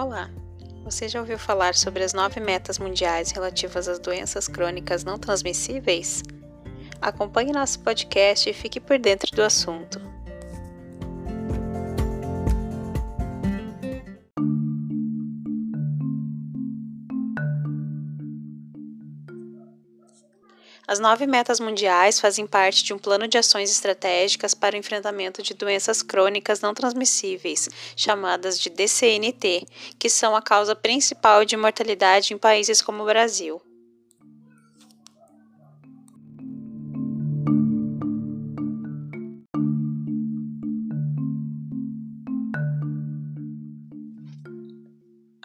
Olá! Você já ouviu falar sobre as nove metas mundiais relativas às doenças crônicas não transmissíveis? Acompanhe nosso podcast e fique por dentro do assunto. As nove metas mundiais fazem parte de um plano de ações estratégicas para o enfrentamento de doenças crônicas não transmissíveis, chamadas de DCNT, que são a causa principal de mortalidade em países como o Brasil.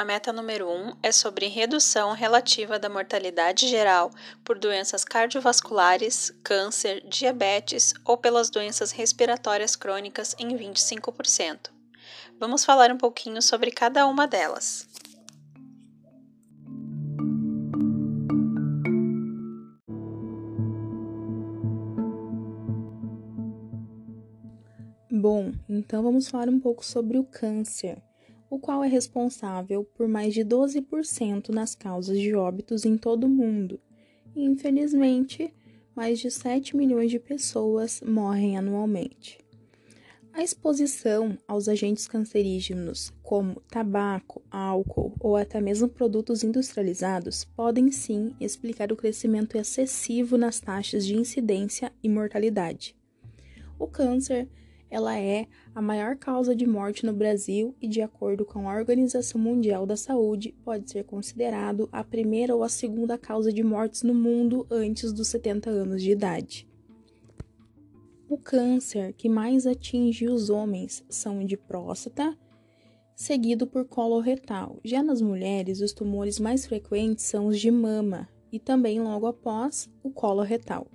Meta número 1 um é sobre redução relativa da mortalidade geral por doenças cardiovasculares, câncer, diabetes ou pelas doenças respiratórias crônicas em 25%. Vamos falar um pouquinho sobre cada uma delas. Bom, então vamos falar um pouco sobre o câncer o qual é responsável por mais de 12% nas causas de óbitos em todo o mundo. E, infelizmente, mais de 7 milhões de pessoas morrem anualmente. A exposição aos agentes cancerígenos, como tabaco, álcool ou até mesmo produtos industrializados, podem sim explicar o crescimento excessivo nas taxas de incidência e mortalidade. O câncer ela é a maior causa de morte no Brasil e, de acordo com a Organização Mundial da Saúde, pode ser considerado a primeira ou a segunda causa de mortes no mundo antes dos 70 anos de idade. O câncer que mais atinge os homens são o de próstata, seguido por colo retal. Já nas mulheres, os tumores mais frequentes são os de mama e também logo após o colo retal.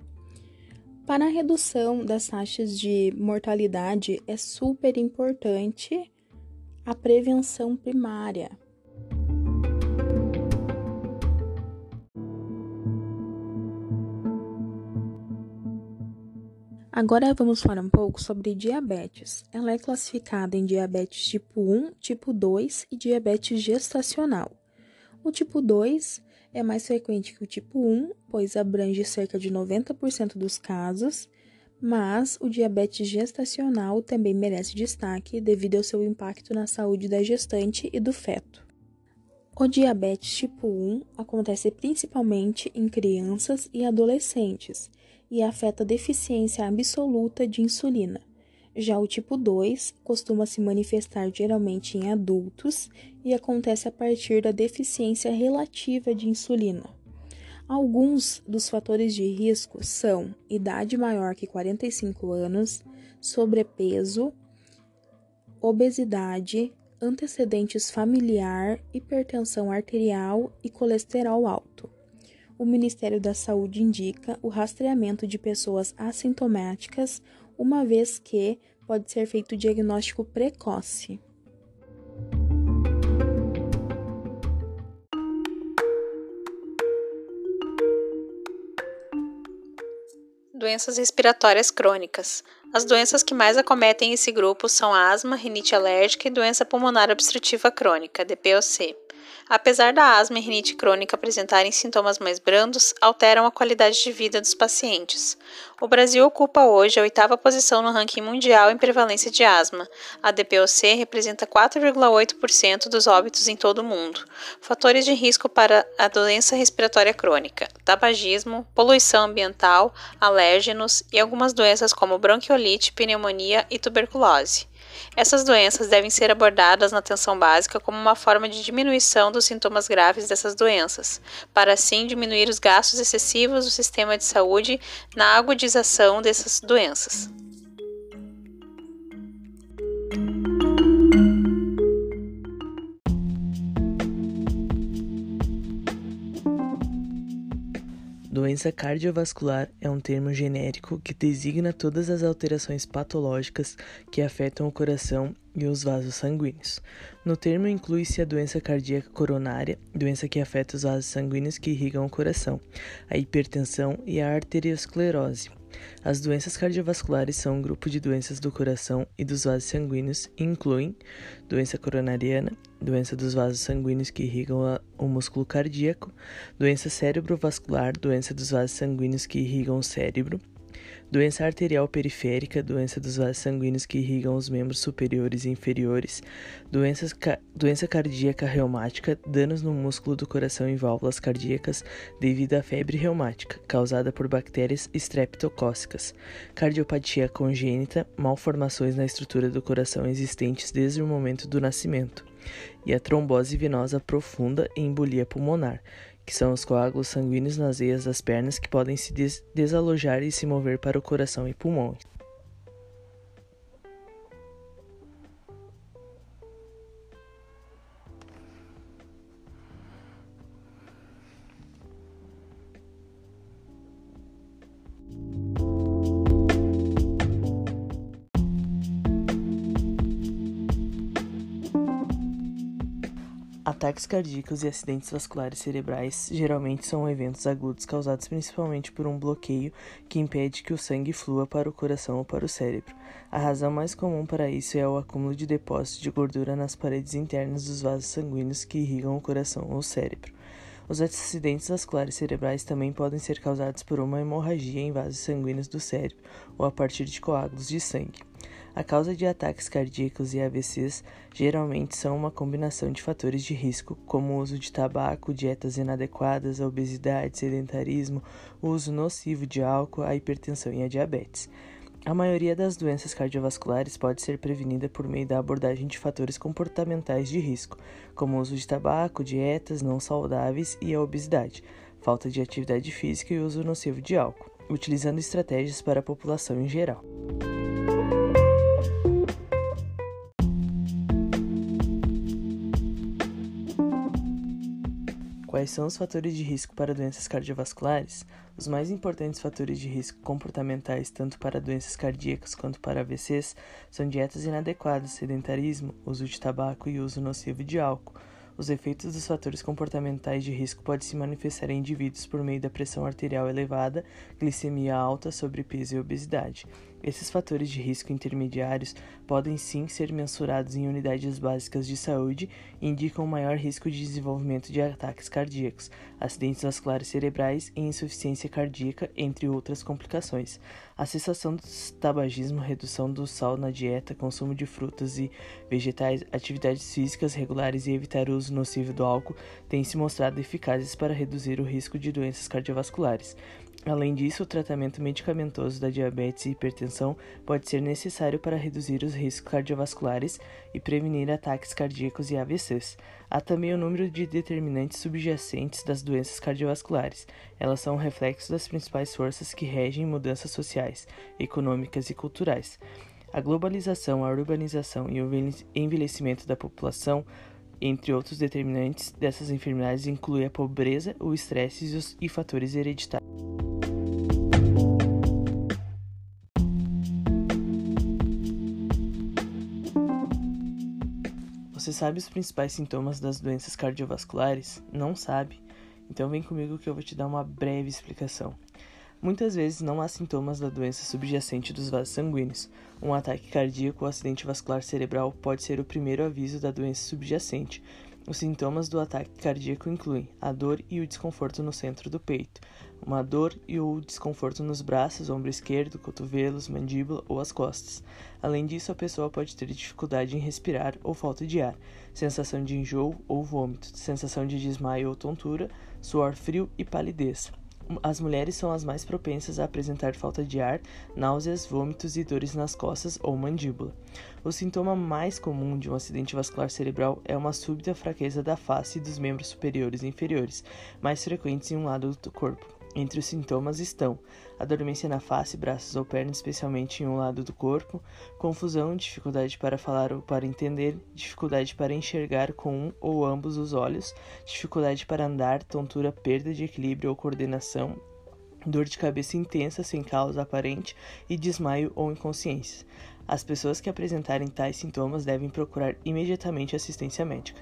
Para a redução das taxas de mortalidade, é super importante a prevenção primária. Agora vamos falar um pouco sobre diabetes. Ela é classificada em diabetes tipo 1, tipo 2 e diabetes gestacional. O tipo 2 é mais frequente que o tipo 1, pois abrange cerca de 90% dos casos, mas o diabetes gestacional também merece destaque devido ao seu impacto na saúde da gestante e do feto. O diabetes tipo 1 acontece principalmente em crianças e adolescentes e afeta a deficiência absoluta de insulina. Já o tipo 2 costuma se manifestar geralmente em adultos e acontece a partir da deficiência relativa de insulina. Alguns dos fatores de risco são idade maior que 45 anos, sobrepeso, obesidade, antecedentes familiar, hipertensão arterial e colesterol alto. O Ministério da Saúde indica o rastreamento de pessoas assintomáticas uma vez que pode ser feito o diagnóstico precoce. Doenças respiratórias crônicas. As doenças que mais acometem esse grupo são asma, rinite alérgica e doença pulmonar obstrutiva crônica, DPOC apesar da asma e rinite crônica apresentarem sintomas mais brandos, alteram a qualidade de vida dos pacientes. O Brasil ocupa hoje a oitava posição no ranking mundial em prevalência de asma. A DPOC representa 4,8% dos óbitos em todo o mundo. Fatores de risco para a doença respiratória crônica: tabagismo, poluição ambiental, alérgenos e algumas doenças como bronquiolite, pneumonia e tuberculose. Essas doenças devem ser abordadas na atenção básica como uma forma de diminuição dos sintomas graves dessas doenças, para assim diminuir os gastos excessivos do sistema de saúde na agudização dessas doenças. Doença cardiovascular é um termo genérico que designa todas as alterações patológicas que afetam o coração e os vasos sanguíneos. No termo inclui-se a doença cardíaca coronária, doença que afeta os vasos sanguíneos que irrigam o coração, a hipertensão e a arteriosclerose, As doenças cardiovasculares são um grupo de doenças do coração e dos vasos sanguíneos e incluem doença coronariana, doença dos vasos sanguíneos que irrigam o músculo cardíaco, doença cerebrovascular, doença dos vasos sanguíneos que irrigam o cérebro, doença arterial periférica, doença dos vasos sanguíneos que irrigam os membros superiores e inferiores, doenças ca doença cardíaca reumática, danos no músculo do coração e válvulas cardíacas devido à febre reumática, causada por bactérias estreptocócicas, cardiopatia congênita, malformações na estrutura do coração existentes desde o momento do nascimento, e a trombose venosa profunda e embolia pulmonar, que são os coágulos sanguíneos nas veias das pernas que podem se des desalojar e se mover para o coração e pulmões. Ataques cardíacos e acidentes vasculares cerebrais geralmente são eventos agudos causados principalmente por um bloqueio que impede que o sangue flua para o coração ou para o cérebro. A razão mais comum para isso é o acúmulo de depósitos de gordura nas paredes internas dos vasos sanguíneos que irrigam o coração ou o cérebro. Os acidentes vasculares cerebrais também podem ser causados por uma hemorragia em vasos sanguíneos do cérebro ou a partir de coágulos de sangue. A causa de ataques cardíacos e AVCs geralmente são uma combinação de fatores de risco, como o uso de tabaco, dietas inadequadas, a obesidade, sedentarismo, o uso nocivo de álcool, a hipertensão e a diabetes. A maioria das doenças cardiovasculares pode ser prevenida por meio da abordagem de fatores comportamentais de risco, como o uso de tabaco, dietas não saudáveis e a obesidade, falta de atividade física e uso nocivo de álcool, utilizando estratégias para a população em geral. Quais são os fatores de risco para doenças cardiovasculares? Os mais importantes fatores de risco comportamentais, tanto para doenças cardíacas quanto para AVCs, são dietas inadequadas, sedentarismo, uso de tabaco e uso nocivo de álcool. Os efeitos dos fatores comportamentais de risco podem se manifestar em indivíduos por meio da pressão arterial elevada, glicemia alta, sobrepeso e obesidade. Esses fatores de risco intermediários podem sim ser mensurados em unidades básicas de saúde e indicam maior risco de desenvolvimento de ataques cardíacos, acidentes vasculares cerebrais e insuficiência cardíaca, entre outras complicações. A cessação do tabagismo, redução do sal na dieta, consumo de frutas e vegetais, atividades físicas regulares e evitar o uso nocivo do álcool têm se mostrado eficazes para reduzir o risco de doenças cardiovasculares. Além disso, o tratamento medicamentoso da diabetes e hipertensão pode ser necessário para reduzir os riscos cardiovasculares e prevenir ataques cardíacos e AVCs. Há também o número de determinantes subjacentes das doenças cardiovasculares. Elas são um reflexo das principais forças que regem mudanças sociais, econômicas e culturais. A globalização, a urbanização e o envelhecimento da população entre outros determinantes dessas enfermidades incluem a pobreza, o estresse e fatores hereditários. Você sabe os principais sintomas das doenças cardiovasculares? Não sabe? Então vem comigo que eu vou te dar uma breve explicação. Muitas vezes não há sintomas da doença subjacente dos vasos sanguíneos. Um ataque cardíaco ou acidente vascular cerebral pode ser o primeiro aviso da doença subjacente, os sintomas do ataque cardíaco incluem a dor e o desconforto no centro do peito, uma dor e ou desconforto nos braços, ombro esquerdo, cotovelos, mandíbula ou as costas. Além disso, a pessoa pode ter dificuldade em respirar ou falta de ar, sensação de enjoo ou vômito, sensação de desmaio ou tontura, suor frio e palidez as mulheres são as mais propensas a apresentar falta de ar, náuseas, vômitos e dores nas costas ou mandíbula. O sintoma mais comum de um acidente vascular cerebral é uma súbita fraqueza da face e dos membros superiores e inferiores, mais frequentes em um lado do corpo. Entre os sintomas estão a dormência na face, braços ou pernas, especialmente em um lado do corpo, confusão, dificuldade para falar ou para entender, dificuldade para enxergar com um ou ambos os olhos, dificuldade para andar, tontura, perda de equilíbrio ou coordenação, dor de cabeça intensa sem causa aparente e desmaio ou inconsciência. As pessoas que apresentarem tais sintomas devem procurar imediatamente assistência médica.